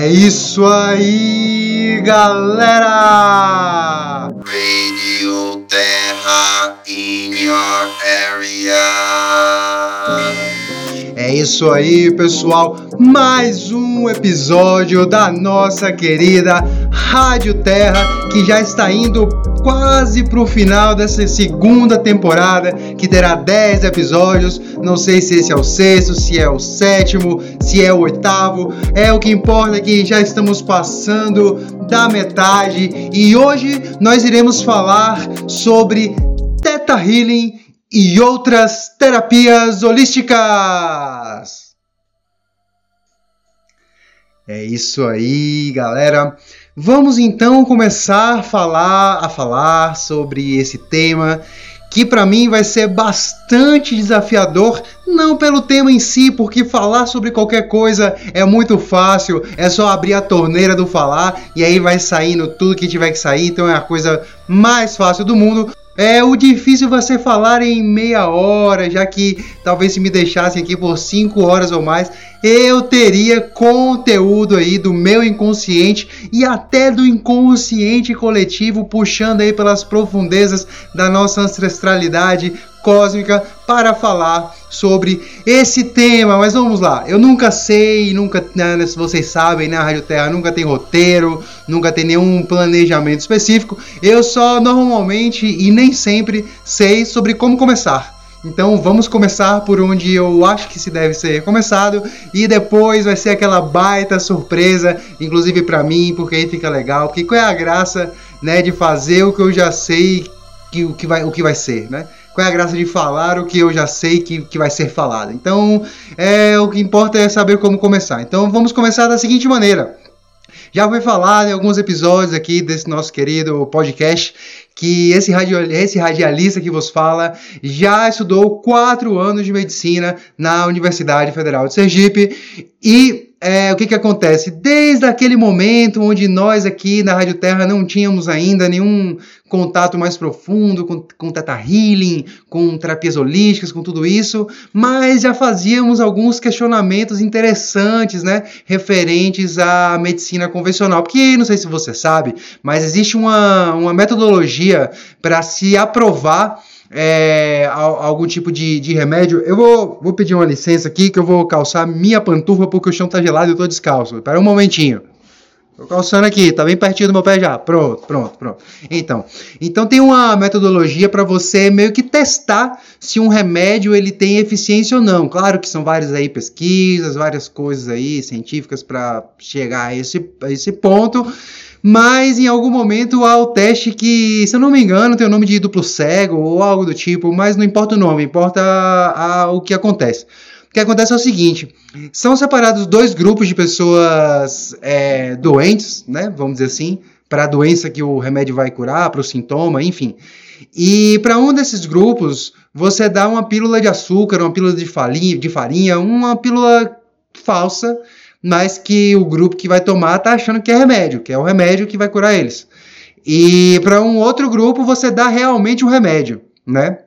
É isso aí, galera! Radio Terra in your area. É isso aí, pessoal. Mais um episódio da nossa querida Rádio Terra, que já está indo quase pro final dessa segunda temporada, que terá 10 episódios. Não sei se esse é o sexto, se é o sétimo, se é o oitavo. É o que importa é que já estamos passando da metade e hoje nós iremos falar sobre Theta Healing e outras terapias holísticas. É isso aí, galera. Vamos então começar a falar, a falar sobre esse tema que para mim vai ser bastante desafiador, não pelo tema em si, porque falar sobre qualquer coisa é muito fácil, é só abrir a torneira do falar e aí vai saindo tudo que tiver que sair, então é a coisa mais fácil do mundo. É, o difícil ser falar em meia hora, já que talvez se me deixassem aqui por 5 horas ou mais, eu teria conteúdo aí do meu inconsciente e até do inconsciente coletivo puxando aí pelas profundezas da nossa ancestralidade cósmica para falar sobre esse tema. Mas vamos lá, eu nunca sei, nunca, né, se vocês sabem, né, a Rádio Terra nunca tem roteiro, nunca tem nenhum planejamento específico. Eu só normalmente e nem sempre sei sobre como começar. Então vamos começar por onde eu acho que se deve ser começado e depois vai ser aquela baita surpresa, inclusive para mim, porque aí fica legal. Porque qual é a graça, né, de fazer o que eu já sei que o que vai o que vai ser, né? Qual é a graça de falar o que eu já sei que, que vai ser falado? Então, é, o que importa é saber como começar. Então, vamos começar da seguinte maneira. Já foi falado em alguns episódios aqui desse nosso querido podcast que esse, radio, esse radialista que vos fala já estudou quatro anos de medicina na Universidade Federal de Sergipe e é, o que, que acontece? Desde aquele momento onde nós aqui na Rádio Terra não tínhamos ainda nenhum contato mais profundo com, com Teta Healing, com terapias holísticas, com tudo isso, mas já fazíamos alguns questionamentos interessantes, né, referentes à medicina convencional. Porque, não sei se você sabe, mas existe uma, uma metodologia para se aprovar é, algum tipo de, de remédio. Eu vou, vou pedir uma licença aqui que eu vou calçar minha pantufa porque o chão tá gelado e eu tô descalço. Espera um momentinho. Tô calçando aqui, tá bem pertinho do meu pé já. Pronto, pronto, pronto. Então, então tem uma metodologia para você meio que testar se um remédio ele tem eficiência ou não. Claro que são várias aí pesquisas, várias coisas aí científicas para chegar a esse, a esse ponto mas em algum momento há o teste que, se eu não me engano, tem o nome de duplo cego ou algo do tipo, mas não importa o nome, importa a, a, o que acontece. O que acontece é o seguinte: são separados dois grupos de pessoas é, doentes, né? Vamos dizer assim, para a doença que o remédio vai curar, para o sintoma, enfim. E para um desses grupos, você dá uma pílula de açúcar, uma pílula de farinha, de farinha uma pílula falsa mas que o grupo que vai tomar está achando que é remédio, que é o remédio que vai curar eles. E para um outro grupo você dá realmente o um remédio, né?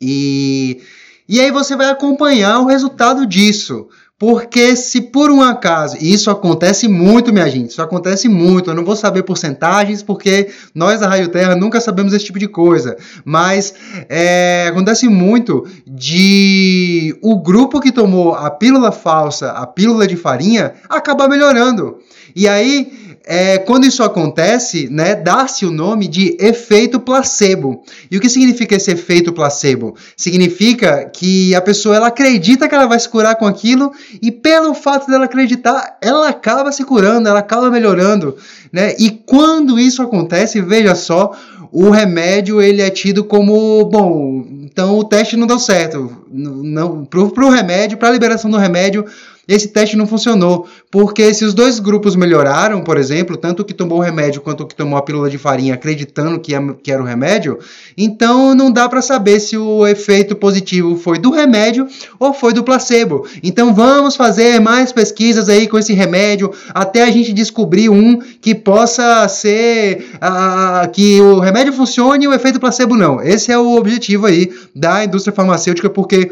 E, e aí você vai acompanhar o resultado disso. Porque se por um acaso, e isso acontece muito, minha gente, isso acontece muito, eu não vou saber porcentagens, porque nós da Raio Terra nunca sabemos esse tipo de coisa, mas é, acontece muito de o grupo que tomou a pílula falsa, a pílula de farinha, acabar melhorando. E aí é, quando isso acontece, né, dá-se o nome de efeito placebo. E o que significa esse efeito placebo? Significa que a pessoa ela acredita que ela vai se curar com aquilo e pelo fato dela acreditar, ela acaba se curando, ela acaba melhorando, né? E quando isso acontece, veja só, o remédio ele é tido como bom. Então o teste não deu certo. Não, pro, pro remédio, para a liberação do remédio, esse teste não funcionou, porque se os dois grupos melhoraram, por exemplo, tanto o que tomou o remédio quanto o que tomou a pílula de farinha acreditando que, que era o remédio, então não dá para saber se o efeito positivo foi do remédio ou foi do placebo. Então vamos fazer mais pesquisas aí com esse remédio até a gente descobrir um que possa ser uh, que o remédio funcione e o efeito placebo não. Esse é o objetivo aí da indústria farmacêutica, porque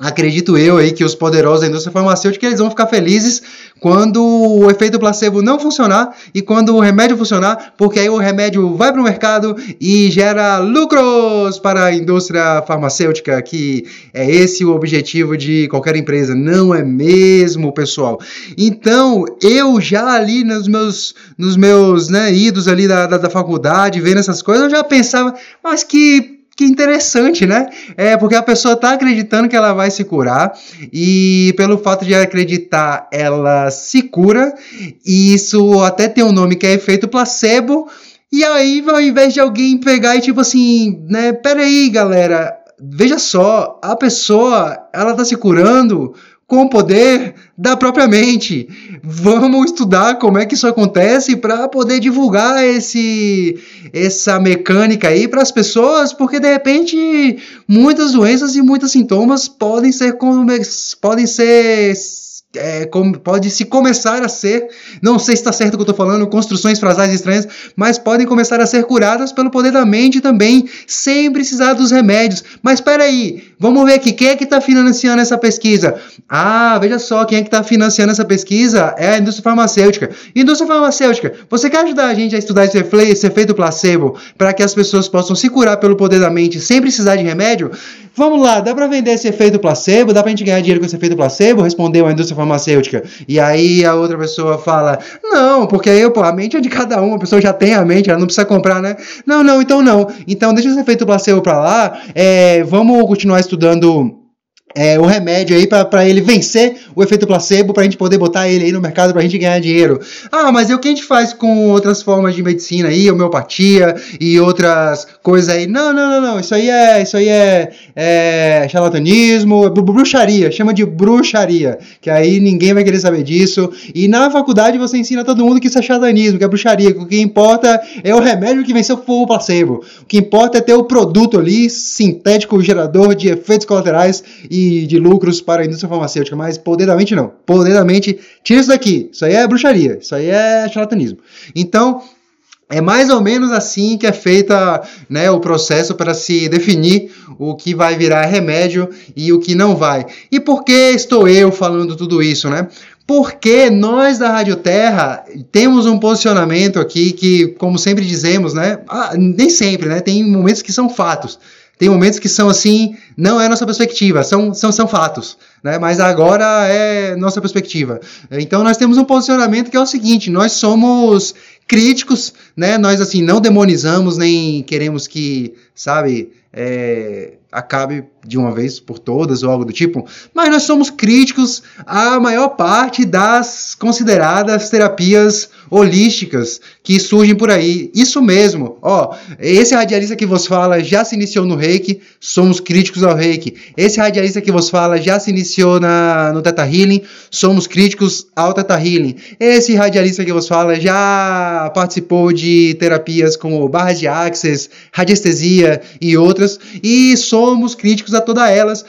acredito eu aí que os poderosos da indústria farmacêutica eles vão ficar felizes quando o efeito placebo não funcionar e quando o remédio funcionar, porque aí o remédio vai para o mercado e gera lucros para a indústria farmacêutica, que é esse o objetivo de qualquer empresa, não é mesmo, pessoal? Então, eu já ali nos meus, nos meus né, idos ali da, da, da faculdade, vendo essas coisas, eu já pensava, mas que que interessante, né? É porque a pessoa está acreditando que ela vai se curar e pelo fato de acreditar, ela se cura. E isso até tem um nome que é efeito placebo. E aí, ao invés de alguém pegar e tipo assim, né? Peraí, galera, veja só, a pessoa ela tá se curando com o poder da própria mente. Vamos estudar como é que isso acontece para poder divulgar esse essa mecânica aí para as pessoas, porque de repente muitas doenças e muitos sintomas podem ser podem ser é, pode se começar a ser, não sei se está certo o que eu estou falando, construções frasais estranhas, mas podem começar a ser curadas pelo poder da mente também, sem precisar dos remédios. Mas espera aí, vamos ver aqui, quem é que está financiando essa pesquisa? Ah, veja só, quem é que está financiando essa pesquisa é a indústria farmacêutica. Indústria farmacêutica, você quer ajudar a gente a estudar esse efeito placebo para que as pessoas possam se curar pelo poder da mente sem precisar de remédio? Vamos lá, dá para vender esse efeito placebo? Dá para a gente ganhar dinheiro com esse efeito placebo? Respondeu a indústria farmacêutica. E aí a outra pessoa fala: Não, porque aí, pô, a mente é de cada um, a pessoa já tem a mente, ela não precisa comprar, né? Não, não, então não. Então deixa esse efeito placebo para lá, é, vamos continuar estudando é, o remédio aí para ele vencer o efeito placebo, para a gente poder botar ele aí no mercado para a gente ganhar dinheiro. Ah, mas é o que a gente faz com outras formas de medicina aí, homeopatia e outras coisas aí. Não, não, não, não. Isso aí é, isso aí é, é charlatanismo, é bruxaria. Chama de bruxaria, que aí ninguém vai querer saber disso. E na faculdade você ensina todo mundo que isso é charlatanismo, que é bruxaria. Que o que importa é o remédio que venceu o placebo. O que importa é ter o produto ali sintético, gerador de efeitos colaterais e de lucros para a indústria farmacêutica, mas poder da mente não. Poder da mente, tira isso daqui. Isso aí é bruxaria, isso aí é charlatanismo. Então, é mais ou menos assim que é feita né, o processo para se definir o que vai virar remédio e o que não vai. E por que estou eu falando tudo isso, né? Porque nós da Rádio Terra temos um posicionamento aqui que, como sempre dizemos, né? Ah, nem sempre, né? Tem momentos que são fatos. Tem momentos que são assim, não é nossa perspectiva, são, são, são fatos, né? mas agora é nossa perspectiva. Então nós temos um posicionamento que é o seguinte: nós somos críticos, né? nós assim não demonizamos nem queremos que, sabe, é, acabe de uma vez por todas ou algo do tipo, mas nós somos críticos à maior parte das consideradas terapias holísticas que surgem por aí. Isso mesmo, ó, esse radialista que vos fala já se iniciou no Reiki, somos críticos ao Reiki. Esse radialista que vos fala já se iniciou na, no Teta Healing, somos críticos ao Teta Healing. Esse radialista que vos fala já participou de terapias como barras de access, radiestesia e outras, e somos críticos a todas elas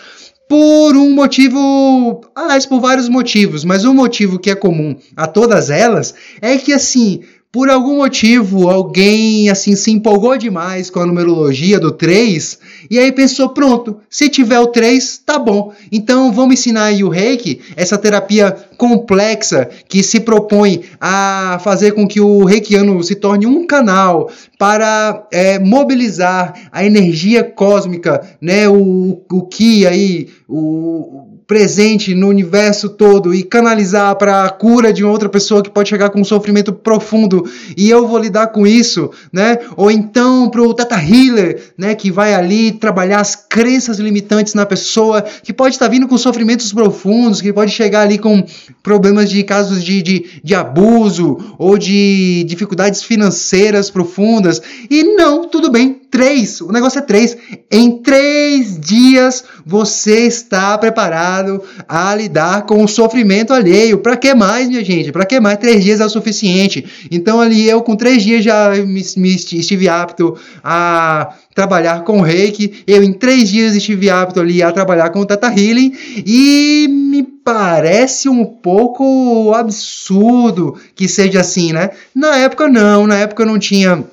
por um motivo, aliás, por vários motivos, mas um motivo que é comum a todas elas é que assim, por algum motivo, alguém assim se empolgou demais com a numerologia do 3 e aí pensou: pronto, se tiver o 3, tá bom. Então vamos ensinar aí o reiki, essa terapia complexa que se propõe a fazer com que o reikiano se torne um canal para é, mobilizar a energia cósmica, né, o, o que aí, o presente no universo todo e canalizar para a cura de outra pessoa que pode chegar com um sofrimento profundo e eu vou lidar com isso, né? Ou então para o Tata Healer, né, que vai ali trabalhar as crenças limitantes na pessoa, que pode estar tá vindo com sofrimentos profundos, que pode chegar ali com problemas de casos de, de, de abuso ou de dificuldades financeiras profundas. E não, tudo bem, três, o negócio é três. Em três dias você está preparado a lidar com o sofrimento alheio. Para que mais, minha gente? Para que mais? Três dias é o suficiente. Então, ali eu com três dias já me, me estive apto a trabalhar com reiki. Eu em três dias estive apto ali a trabalhar com o Tata Healing e me parece um pouco absurdo que seja assim, né? Na época não, na época eu não tinha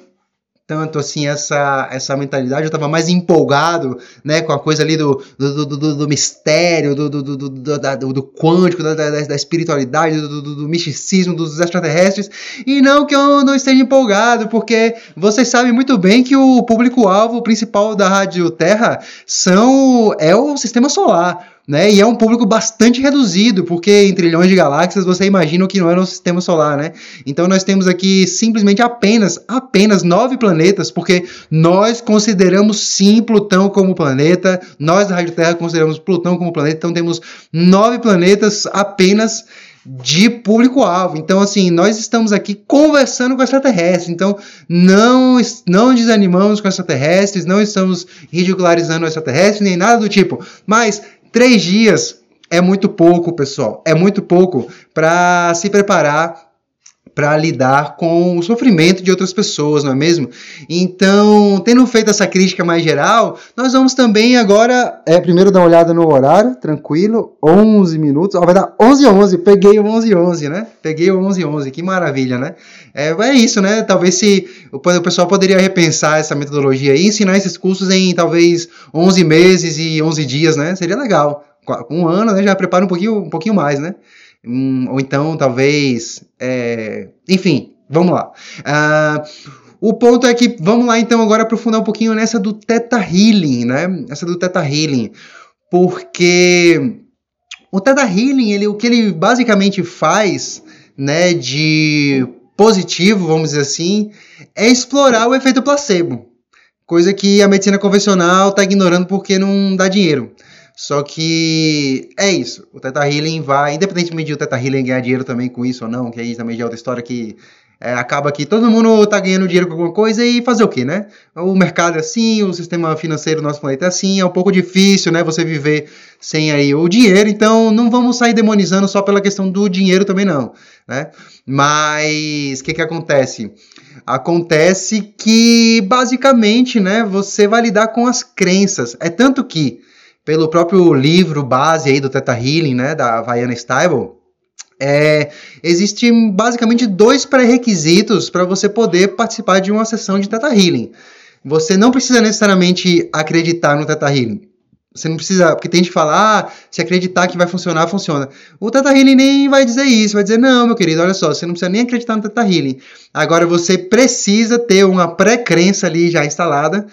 tanto assim essa, essa mentalidade, eu estava mais empolgado né, com a coisa ali do, do, do, do, mistério, do, do, do, do, do quântico, da, da, da espiritualidade, do, do, do, misticismo, dos extraterrestres, e não que eu não esteja empolgado, porque vocês sabem muito bem que o público-alvo principal da Rádio Terra são, é o sistema solar né? E é um público bastante reduzido, porque em trilhões de galáxias você imagina o que não é no sistema solar, né? Então nós temos aqui simplesmente apenas, apenas nove planetas, porque nós consideramos sim Plutão como planeta, nós da Rádio Terra consideramos Plutão como planeta, então temos nove planetas apenas de público-alvo. Então, assim, nós estamos aqui conversando com extraterrestres. Então, não, não desanimamos com extraterrestres, não estamos ridicularizando extraterrestres, nem nada do tipo. Mas Três dias é muito pouco, pessoal. É muito pouco para se preparar para lidar com o sofrimento de outras pessoas, não é mesmo? Então, tendo feito essa crítica mais geral, nós vamos também agora, é, primeiro dar uma olhada no horário, tranquilo, 11 minutos, ó, vai dar 11 11, peguei o 11 11, né? Peguei o 11 11, que maravilha, né? É, é isso, né? Talvez se o pessoal poderia repensar essa metodologia e ensinar esses cursos em talvez 11 meses e 11 dias, né? Seria legal. Um ano, né? Já prepara um pouquinho, um pouquinho mais, né? Hum, ou então, talvez. É... Enfim, vamos lá. Uh, o ponto é que vamos lá então agora aprofundar um pouquinho nessa do Theta Healing, né? Essa do Theta Healing. Porque o Theta Healing, ele, o que ele basicamente faz, né, de positivo, vamos dizer assim, é explorar o efeito placebo. Coisa que a medicina convencional está ignorando porque não dá dinheiro. Só que é isso. O Teta Healing vai, independentemente de o Teta Healing ganhar dinheiro também com isso ou não, que aí também já é outra história que é, acaba que todo mundo tá ganhando dinheiro com alguma coisa e fazer o quê, né? O mercado é assim, o sistema financeiro do nosso planeta é assim, é um pouco difícil, né? Você viver sem aí o dinheiro, então não vamos sair demonizando só pela questão do dinheiro também não, né? Mas o que que acontece? Acontece que basicamente, né, você vai lidar com as crenças. É tanto que pelo próprio livro base aí do Theta Healing, né, da Vaiana Stable, é, existem basicamente dois pré-requisitos para você poder participar de uma sessão de Theta Healing. Você não precisa necessariamente acreditar no Theta Healing. Você não precisa, porque tem gente que fala, ah, se acreditar que vai funcionar, funciona. O Theta Healing nem vai dizer isso, vai dizer, não, meu querido, olha só, você não precisa nem acreditar no Theta Healing. Agora você precisa ter uma pré-crença ali já instalada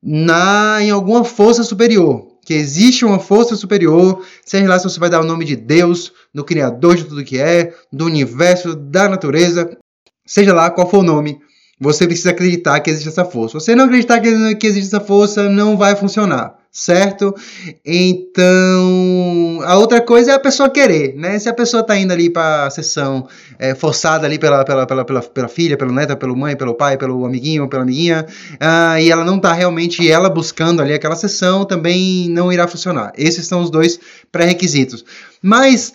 na, em alguma força superior que existe uma força superior, seja lá se você vai dar o nome de Deus, do Criador de tudo que é, do universo, da natureza, seja lá qual for o nome, você precisa acreditar que existe essa força. Você não acreditar que existe essa força, não vai funcionar certo? Então, a outra coisa é a pessoa querer, né? Se a pessoa tá indo ali para a sessão é, forçada ali pela, pela, pela, pela, pela filha, pela neta, pelo mãe, pelo pai, pelo amiguinho, pela amiguinha, uh, e ela não tá realmente ela buscando ali aquela sessão, também não irá funcionar. Esses são os dois pré-requisitos. Mas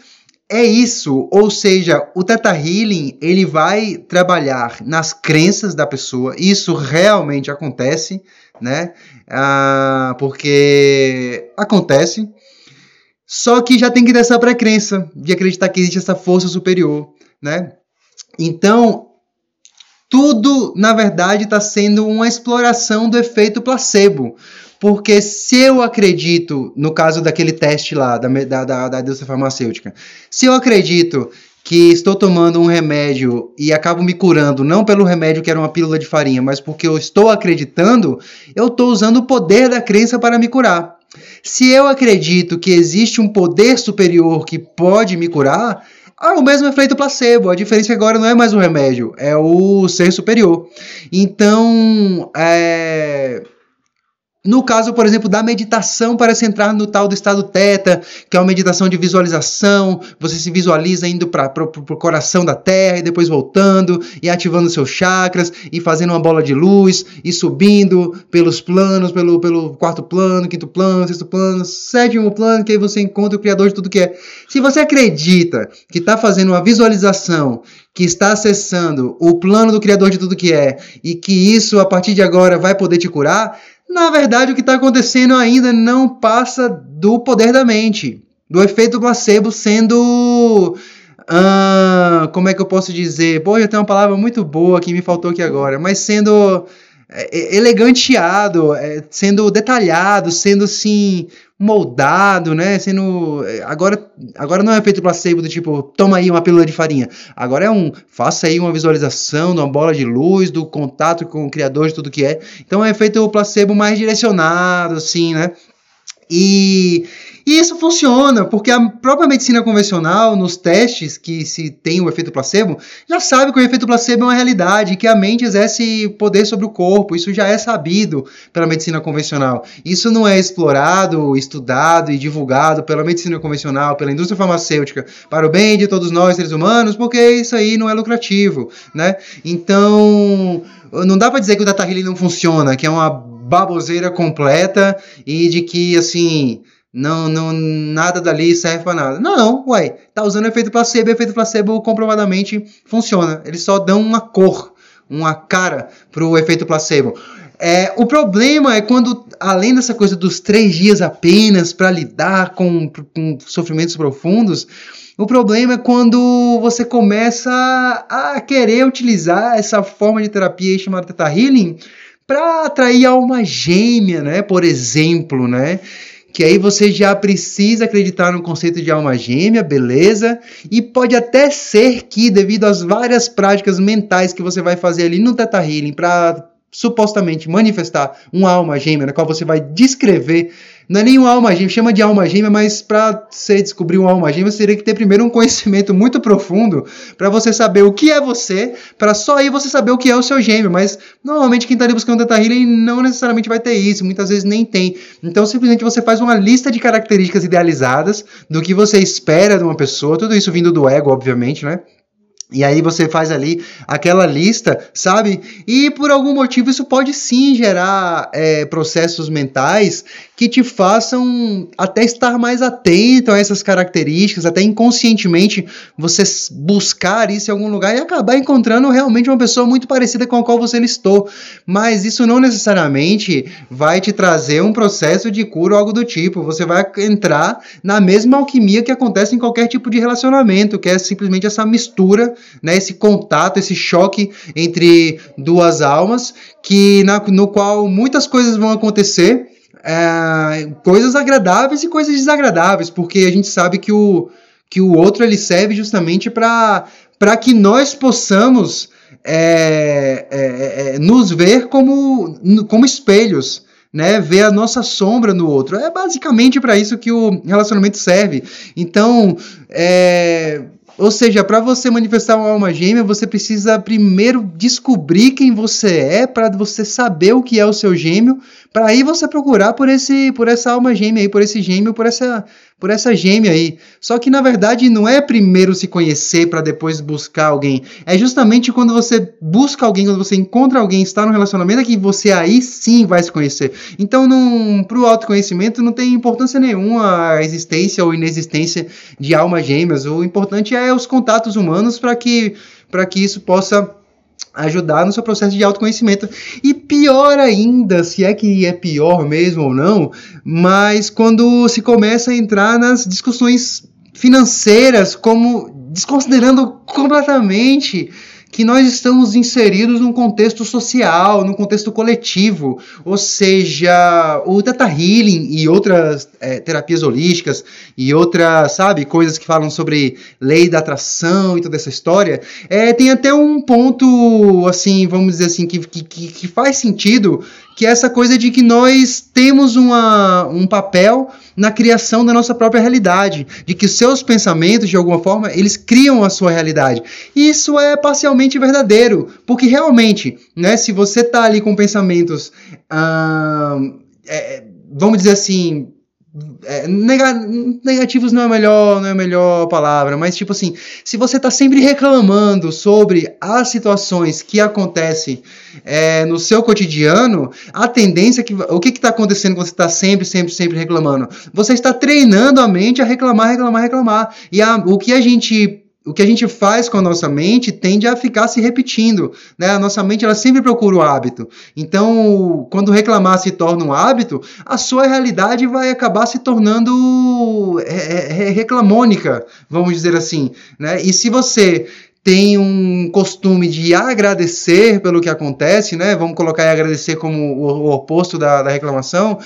é isso, ou seja, o Teta Healing ele vai trabalhar nas crenças da pessoa, isso realmente acontece, né? Ah, porque acontece. Só que já tem que ter essa pré-crença de acreditar que existe essa força superior, né? Então, tudo, na verdade, está sendo uma exploração do efeito placebo. Porque se eu acredito, no caso daquele teste lá, da, da, da, da indústria farmacêutica, se eu acredito que estou tomando um remédio e acabo me curando, não pelo remédio que era uma pílula de farinha, mas porque eu estou acreditando, eu estou usando o poder da crença para me curar. Se eu acredito que existe um poder superior que pode me curar, é o mesmo efeito placebo. A diferença agora não é mais o remédio, é o ser superior. Então, é no caso, por exemplo, da meditação para se entrar no tal do estado teta, que é uma meditação de visualização, você se visualiza indo para o coração da terra e depois voltando e ativando seus chakras e fazendo uma bola de luz e subindo pelos planos, pelo, pelo quarto plano, quinto plano, sexto plano, sétimo plano, que aí você encontra o Criador de tudo que é. Se você acredita que está fazendo uma visualização que está acessando o plano do Criador de tudo que é e que isso a partir de agora vai poder te curar, na verdade, o que está acontecendo ainda não passa do poder da mente, do efeito placebo sendo. Uh, como é que eu posso dizer? Pô, eu tenho uma palavra muito boa que me faltou aqui agora, mas sendo. É, eleganteado, é, sendo detalhado, sendo assim moldado, né? Sendo agora agora não é efeito placebo do tipo toma aí uma pílula de farinha. Agora é um faça aí uma visualização de uma bola de luz, do contato com o criador de tudo que é. Então é efeito placebo mais direcionado, assim, né? E e isso funciona, porque a própria medicina convencional, nos testes que se tem o efeito placebo, já sabe que o efeito placebo é uma realidade, que a mente exerce poder sobre o corpo. Isso já é sabido pela medicina convencional. Isso não é explorado, estudado e divulgado pela medicina convencional, pela indústria farmacêutica, para o bem de todos nós, seres humanos, porque isso aí não é lucrativo, né? Então, não dá para dizer que o data não funciona, que é uma baboseira completa e de que, assim, não, não, nada dali serve para nada. Não, uai, tá usando efeito placebo, efeito placebo comprovadamente funciona. Eles só dão uma cor, uma cara pro efeito placebo. É, o problema é quando, além dessa coisa dos três dias apenas para lidar com, com sofrimentos profundos, o problema é quando você começa a querer utilizar essa forma de terapia chamada Theta Healing para atrair alma gêmea, né? Por exemplo, né? Que aí você já precisa acreditar no conceito de alma gêmea, beleza? E pode até ser que, devido às várias práticas mentais que você vai fazer ali no Teta Healing para supostamente manifestar uma alma gêmea, na qual você vai descrever não é nem uma alma gêmea, chama de alma gêmea, mas para você descobrir uma alma gêmea, você teria que ter primeiro um conhecimento muito profundo para você saber o que é você, para só aí você saber o que é o seu gêmeo. Mas normalmente quem está ali buscando Teta Healing não necessariamente vai ter isso, muitas vezes nem tem. Então simplesmente você faz uma lista de características idealizadas do que você espera de uma pessoa, tudo isso vindo do ego, obviamente, né? E aí você faz ali aquela lista, sabe? E por algum motivo isso pode sim gerar é, processos mentais que te façam até estar mais atento a essas características, até inconscientemente você buscar isso em algum lugar e acabar encontrando realmente uma pessoa muito parecida com a qual você listou. Mas isso não necessariamente vai te trazer um processo de cura ou algo do tipo. Você vai entrar na mesma alquimia que acontece em qualquer tipo de relacionamento, que é simplesmente essa mistura, né, esse contato, esse choque entre duas almas, que na, no qual muitas coisas vão acontecer é, coisas agradáveis e coisas desagradáveis, porque a gente sabe que o, que o outro ele serve justamente para que nós possamos é, é, é, nos ver como, como espelhos. Né, ver a nossa sombra no outro. É basicamente para isso que o relacionamento serve. Então, é, ou seja, para você manifestar uma alma gêmea, você precisa primeiro descobrir quem você é, para você saber o que é o seu gêmeo, para aí você procurar por esse por essa alma gêmea aí, por esse gêmeo, por essa por essa gêmea aí. Só que na verdade não é primeiro se conhecer para depois buscar alguém. É justamente quando você busca alguém, quando você encontra alguém, está no relacionamento, é que você aí sim vai se conhecer. Então, para o autoconhecimento não tem importância nenhuma a existência ou inexistência de almas gêmeas. O importante é os contatos humanos para que, que isso possa ajudar no seu processo de autoconhecimento. E pior ainda, se é que é pior mesmo ou não, mas quando se começa a entrar nas discussões financeiras, como desconsiderando completamente que nós estamos inseridos num contexto social, num contexto coletivo, ou seja, o Theta Healing e outras é, terapias holísticas e outras, sabe, coisas que falam sobre lei da atração e toda essa história, é, tem até um ponto, assim, vamos dizer assim, que, que, que faz sentido que é essa coisa de que nós temos uma, um papel na criação da nossa própria realidade, de que seus pensamentos, de alguma forma, eles criam a sua realidade. E isso é parcialmente verdadeiro, porque realmente, né, se você está ali com pensamentos, é, vamos dizer assim, é, negativos não é melhor, não é a melhor palavra, mas tipo assim, se você está sempre reclamando sobre as situações que acontecem é, no seu cotidiano, a tendência é que o que está acontecendo quando você está sempre, sempre, sempre reclamando? Você está treinando a mente a reclamar, reclamar, reclamar. E a, o que a gente o que a gente faz com a nossa mente tende a ficar se repetindo, né? A nossa mente ela sempre procura o hábito. Então, quando reclamar se torna um hábito, a sua realidade vai acabar se tornando é, é, é reclamônica, vamos dizer assim, né? E se você tem um costume de agradecer pelo que acontece, né? Vamos colocar agradecer como o, o oposto da, da reclamação.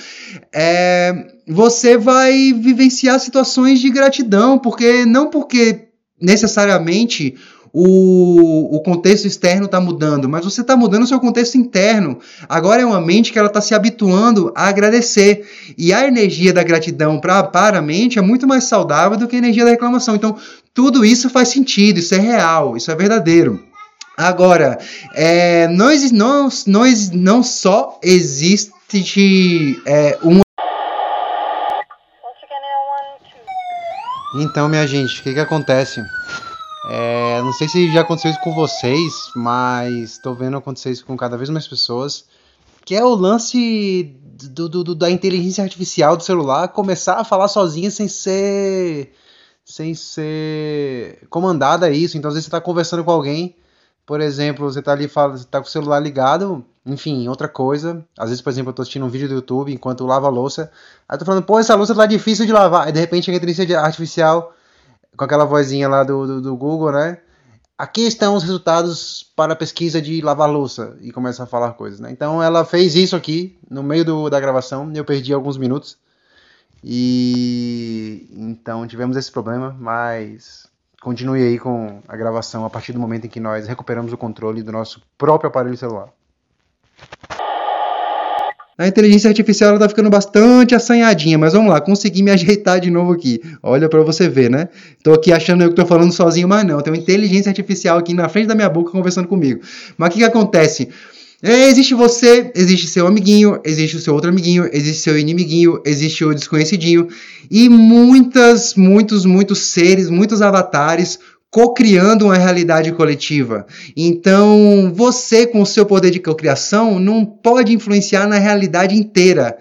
É, você vai vivenciar situações de gratidão, porque não porque necessariamente o, o contexto externo está mudando, mas você está mudando o seu contexto interno. Agora é uma mente que ela está se habituando a agradecer. E a energia da gratidão pra, para a mente é muito mais saudável do que a energia da reclamação. Então, tudo isso faz sentido, isso é real, isso é verdadeiro. Agora, é, não, não, não, não só existe é, uma. Então, minha gente, o que, que acontece? É, não sei se já aconteceu isso com vocês, mas estou vendo acontecer isso com cada vez mais pessoas. Que é o lance do, do, do, da inteligência artificial do celular começar a falar sozinha sem ser. sem ser comandada isso. Então, às vezes você está conversando com alguém, por exemplo, você está ali, fala, você tá com o celular ligado, enfim, outra coisa. Às vezes, por exemplo, eu estou assistindo um vídeo do YouTube enquanto eu lavo a louça. Aí eu tô falando, pô, essa louça tá difícil de lavar. Aí de repente a inteligência artificial com aquela vozinha lá do, do, do, Google, né? Aqui estão os resultados para a pesquisa de lavar louça e começa a falar coisas, né? Então ela fez isso aqui no meio do, da gravação, eu perdi alguns minutos e então tivemos esse problema, mas continue aí com a gravação a partir do momento em que nós recuperamos o controle do nosso próprio aparelho celular. A inteligência artificial ela tá ficando bastante assanhadinha, mas vamos lá, consegui me ajeitar de novo aqui. Olha para você ver, né? Tô aqui achando eu que tô falando sozinho, mas não, tem uma inteligência artificial aqui na frente da minha boca conversando comigo. Mas o que, que acontece? É, existe você, existe seu amiguinho, existe o seu outro amiguinho, existe seu inimiguinho, existe o desconhecidinho e muitas, muitos, muitos seres, muitos avatares co-criando uma realidade coletiva. Então, você, com o seu poder de cocriação, não pode influenciar na realidade inteira.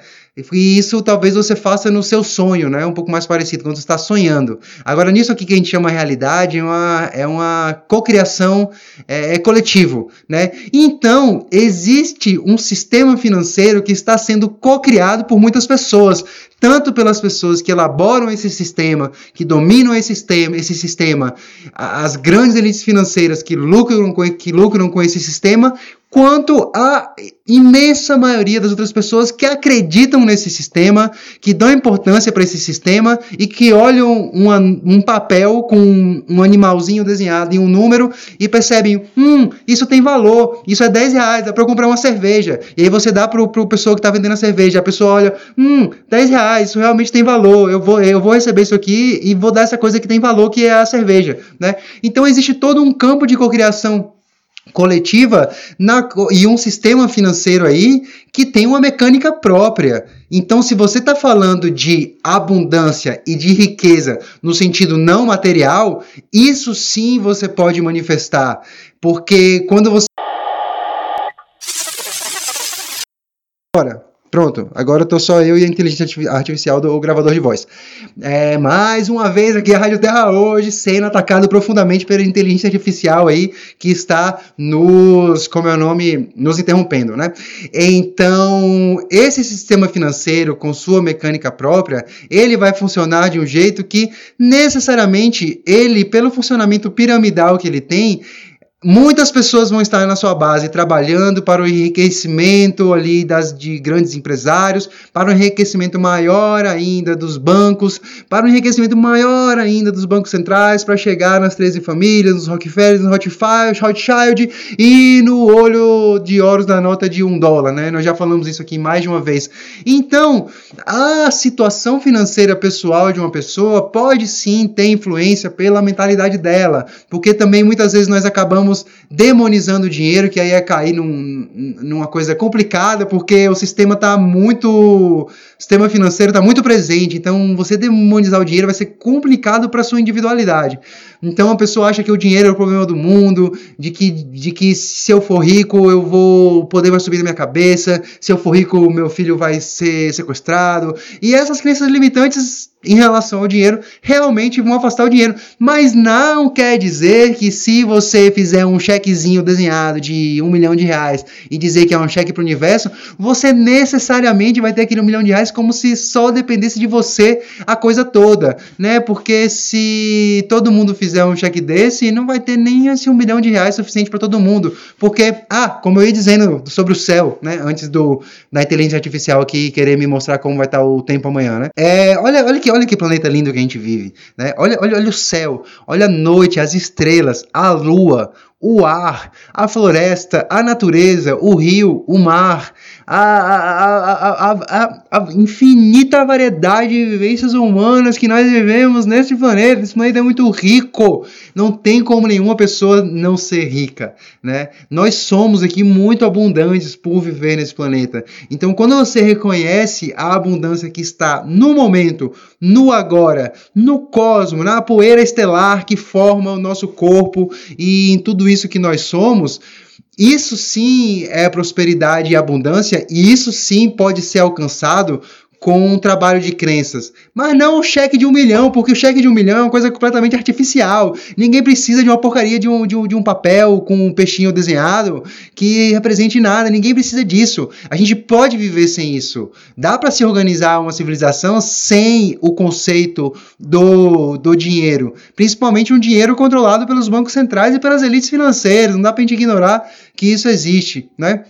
E isso talvez você faça no seu sonho, né? Um pouco mais parecido, quando você está sonhando. Agora, nisso aqui que a gente chama realidade, é uma, é uma cocriação é, é coletivo, né? Então, existe um sistema financeiro que está sendo cocriado por muitas pessoas, tanto pelas pessoas que elaboram esse sistema, que dominam esse sistema, esse sistema as grandes elites financeiras que lucram com, que lucram com esse sistema, quanto a imensa maioria das outras pessoas que acreditam nesse sistema, que dão importância para esse sistema e que olham uma, um papel com um animalzinho desenhado e um número e percebem, hum, isso tem valor, isso é 10 reais, dá para comprar uma cerveja. E aí você dá para o pessoa que está vendendo a cerveja, a pessoa olha, hum, 10 reais, isso realmente tem valor, eu vou, eu vou receber isso aqui e vou dar essa coisa que tem valor, que é a cerveja. Né? Então existe todo um campo de cocriação coletiva na, e um sistema financeiro aí que tem uma mecânica própria. Então, se você está falando de abundância e de riqueza no sentido não material, isso sim você pode manifestar. Porque quando você. Ora, Pronto, agora estou só eu e a inteligência artificial do gravador de voz. É, mais uma vez aqui a Rádio Terra hoje sendo atacado profundamente pela inteligência artificial aí que está nos, como é o nome, nos interrompendo, né? Então, esse sistema financeiro com sua mecânica própria, ele vai funcionar de um jeito que necessariamente ele, pelo funcionamento piramidal que ele tem, Muitas pessoas vão estar na sua base trabalhando para o enriquecimento ali das de grandes empresários, para o enriquecimento maior ainda dos bancos, para o enriquecimento maior ainda dos bancos centrais, para chegar nas 13 famílias, nos Rockefeller, nos Rothschild, e no olho de ouros da nota de um dólar, né? Nós já falamos isso aqui mais de uma vez. Então, a situação financeira pessoal de uma pessoa pode sim ter influência pela mentalidade dela, porque também muitas vezes nós acabamos estamos demonizando o dinheiro, que aí é cair num, numa coisa complicada, porque o sistema está muito. O sistema financeiro está muito presente. Então, você demonizar o dinheiro vai ser complicado para sua individualidade. Então, a pessoa acha que o dinheiro é o problema do mundo, de que, de que se eu for rico, eu vou. O poder vai subir na minha cabeça, se eu for rico, meu filho vai ser sequestrado. E essas crenças limitantes em relação ao dinheiro realmente vão afastar o dinheiro. Mas não quer dizer que se você fizer fizer um chequezinho desenhado de um milhão de reais e dizer que é um cheque para o universo, você necessariamente vai ter aquele um milhão de reais como se só dependesse de você a coisa toda, né? Porque se todo mundo fizer um cheque desse, não vai ter nem esse um milhão de reais suficiente para todo mundo. Porque, ah, como eu ia dizendo sobre o céu, né? Antes do da inteligência artificial aqui querer me mostrar como vai estar o tempo amanhã, né? É, olha, olha que, olha que planeta lindo que a gente vive, né? Olha, olha, olha o céu, olha a noite, as estrelas, a lua, o ar, a floresta, a natureza, o rio, o mar, a, a, a, a, infinita variedade de vivências humanas que nós vivemos nesse planeta. Esse planeta é muito rico. Não tem como nenhuma pessoa não ser rica, né? Nós somos aqui muito abundantes por viver nesse planeta. Então, quando você reconhece a abundância que está no momento, no agora, no cosmo, na poeira estelar que forma o nosso corpo e em tudo isso que nós somos, isso sim é prosperidade e abundância, e isso sim pode ser alcançado com um trabalho de crenças. Mas não o cheque de um milhão, porque o cheque de um milhão é uma coisa completamente artificial. Ninguém precisa de uma porcaria de um, de um, de um papel com um peixinho desenhado que represente nada. Ninguém precisa disso. A gente pode viver sem isso. Dá para se organizar uma civilização sem o conceito do, do dinheiro. Principalmente um dinheiro controlado pelos bancos centrais e pelas elites financeiras. Não dá para gente ignorar que isso existe, né?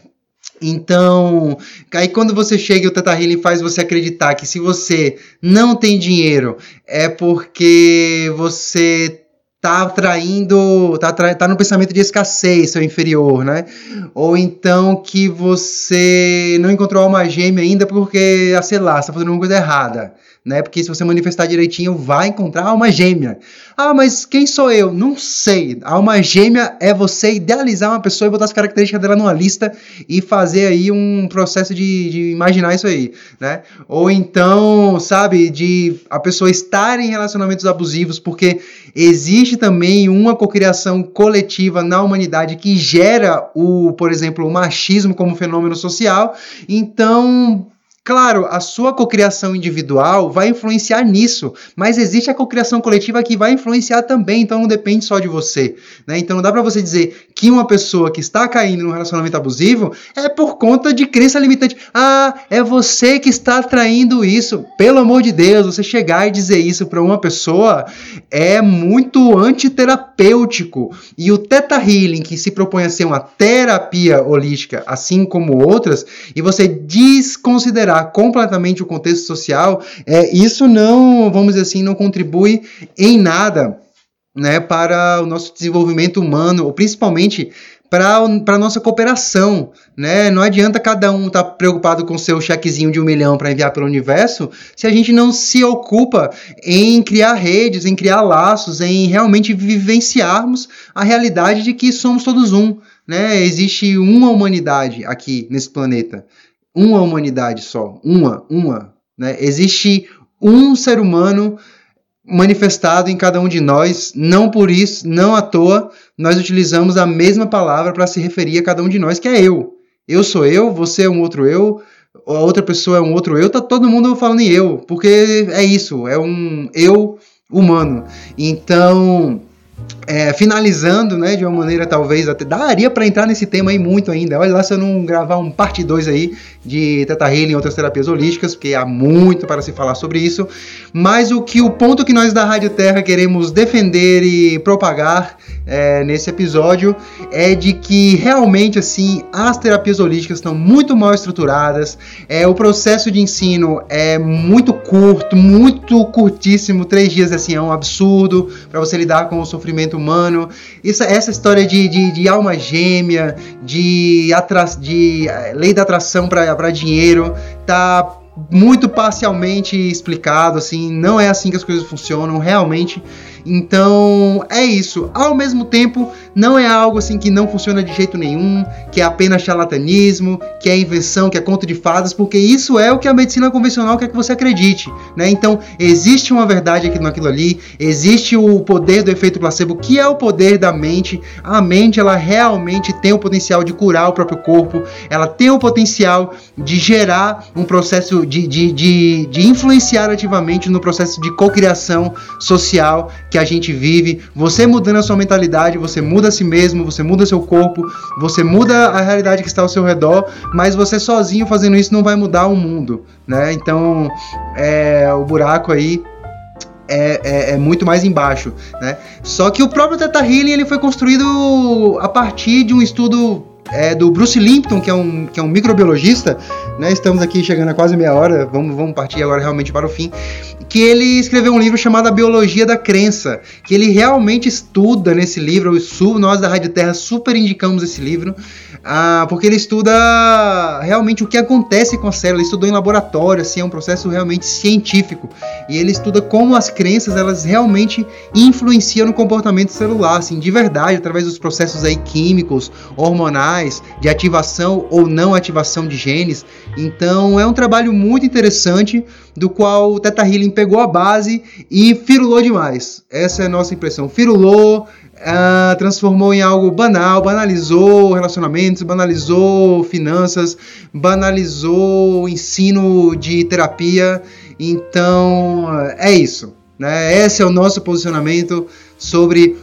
Então, aí quando você chega e o Teta Healing faz você acreditar que se você não tem dinheiro é porque você tá atraindo, tá, tá no pensamento de escassez, seu inferior, né? Ou então que você não encontrou alma gêmea ainda porque, ah, sei lá, você tá fazendo uma coisa errada né? Porque se você manifestar direitinho, vai encontrar alma gêmea. Ah, mas quem sou eu? Não sei. A alma gêmea é você idealizar uma pessoa e botar as características dela numa lista e fazer aí um processo de, de imaginar isso aí, né? Ou então, sabe, de a pessoa estar em relacionamentos abusivos, porque existe também uma cocriação coletiva na humanidade que gera o, por exemplo, o machismo como fenômeno social. Então, Claro, a sua cocriação individual vai influenciar nisso, mas existe a cocriação coletiva que vai influenciar também, então não depende só de você. Né? Então não dá para você dizer que uma pessoa que está caindo num relacionamento abusivo é por conta de crença limitante. Ah, é você que está atraindo isso. Pelo amor de Deus, você chegar e dizer isso para uma pessoa é muito antiterapêutico. E o Theta Healing, que se propõe a ser uma terapia holística, assim como outras, e você desconsiderar completamente o contexto social, é, isso não, vamos dizer assim, não contribui em nada né, para o nosso desenvolvimento humano, ou principalmente para a nossa cooperação. Né? Não adianta cada um estar tá preocupado com seu chequezinho de um milhão para enviar pelo universo se a gente não se ocupa em criar redes, em criar laços, em realmente vivenciarmos a realidade de que somos todos um. Né? Existe uma humanidade aqui nesse planeta uma humanidade só, uma, uma. Né? Existe um ser humano manifestado em cada um de nós, não por isso, não à toa, nós utilizamos a mesma palavra para se referir a cada um de nós, que é eu. Eu sou eu, você é um outro eu, a outra pessoa é um outro eu, tá todo mundo falando em eu, porque é isso, é um eu humano. Então, é, finalizando, né, de uma maneira talvez até daria para entrar nesse tema aí muito ainda. Olha lá se eu não gravar um parte 2 aí de Teta Healing e outras terapias holísticas, porque há muito para se falar sobre isso. Mas o que o ponto que nós da Rádio Terra queremos defender e propagar é, nesse episódio é de que realmente assim as terapias holísticas estão muito mal estruturadas. É, o processo de ensino é muito curto, muito curtíssimo. Três dias assim é um absurdo para você lidar com o sofrimento humano. Essa história de, de, de alma gêmea, de, atra, de eh, lei da atração para dinheiro, tá muito parcialmente explicado, assim, não é assim que as coisas funcionam, realmente. Então, é isso. Ao mesmo tempo, não é algo assim que não funciona de jeito nenhum, que é apenas charlatanismo, que é invenção, que é conto de fadas, porque isso é o que a medicina convencional quer que você acredite, né? Então, existe uma verdade aqui naquilo ali, existe o poder do efeito placebo, que é o poder da mente. A mente, ela realmente tem o potencial de curar o próprio corpo, ela tem o potencial de gerar um processo de, de, de, de influenciar ativamente no processo de cocriação social que a gente vive. Você mudando a sua mentalidade, você muda a si mesmo, você muda seu corpo, você muda a realidade que está ao seu redor, mas você sozinho fazendo isso não vai mudar o mundo, né? Então, é, o buraco aí é, é, é, muito mais embaixo, né? Só que o próprio Theta Healing ele foi construído a partir de um estudo é, do Bruce Limpton, que é um, que é um microbiologista, né? Estamos aqui chegando a quase meia hora, vamos, vamos partir agora realmente para o fim. Que ele escreveu um livro chamado A Biologia da Crença, que ele realmente estuda nesse livro. Nós da Rádio Terra super indicamos esse livro, ah, porque ele estuda realmente o que acontece com a célula. Ele estudou em laboratório, assim, é um processo realmente científico. E ele estuda como as crenças elas realmente influenciam no comportamento celular, assim, de verdade, através dos processos aí químicos, hormonais, de ativação ou não ativação de genes. Então é um trabalho muito interessante, do qual o Teta Healing pegou a base e firulou demais. Essa é a nossa impressão. Firulou, uh, transformou em algo banal, banalizou relacionamentos, banalizou finanças, banalizou ensino de terapia. Então, é isso. Né? Esse é o nosso posicionamento sobre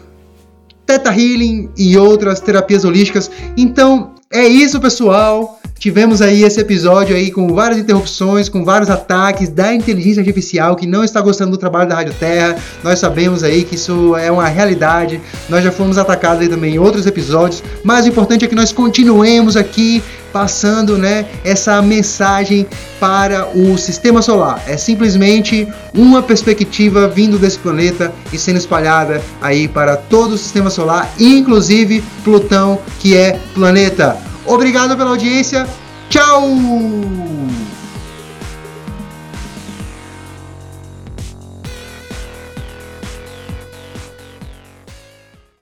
Teta Healing e outras terapias holísticas. Então, é isso, pessoal. Tivemos aí esse episódio aí com várias interrupções, com vários ataques da inteligência artificial que não está gostando do trabalho da Rádio Terra. Nós sabemos aí que isso é uma realidade. Nós já fomos atacados aí também em outros episódios, mas o importante é que nós continuemos aqui passando, né, essa mensagem para o sistema solar. É simplesmente uma perspectiva vindo desse planeta e sendo espalhada aí para todo o sistema solar, inclusive Plutão, que é planeta. Obrigado pela audiência. Tchau!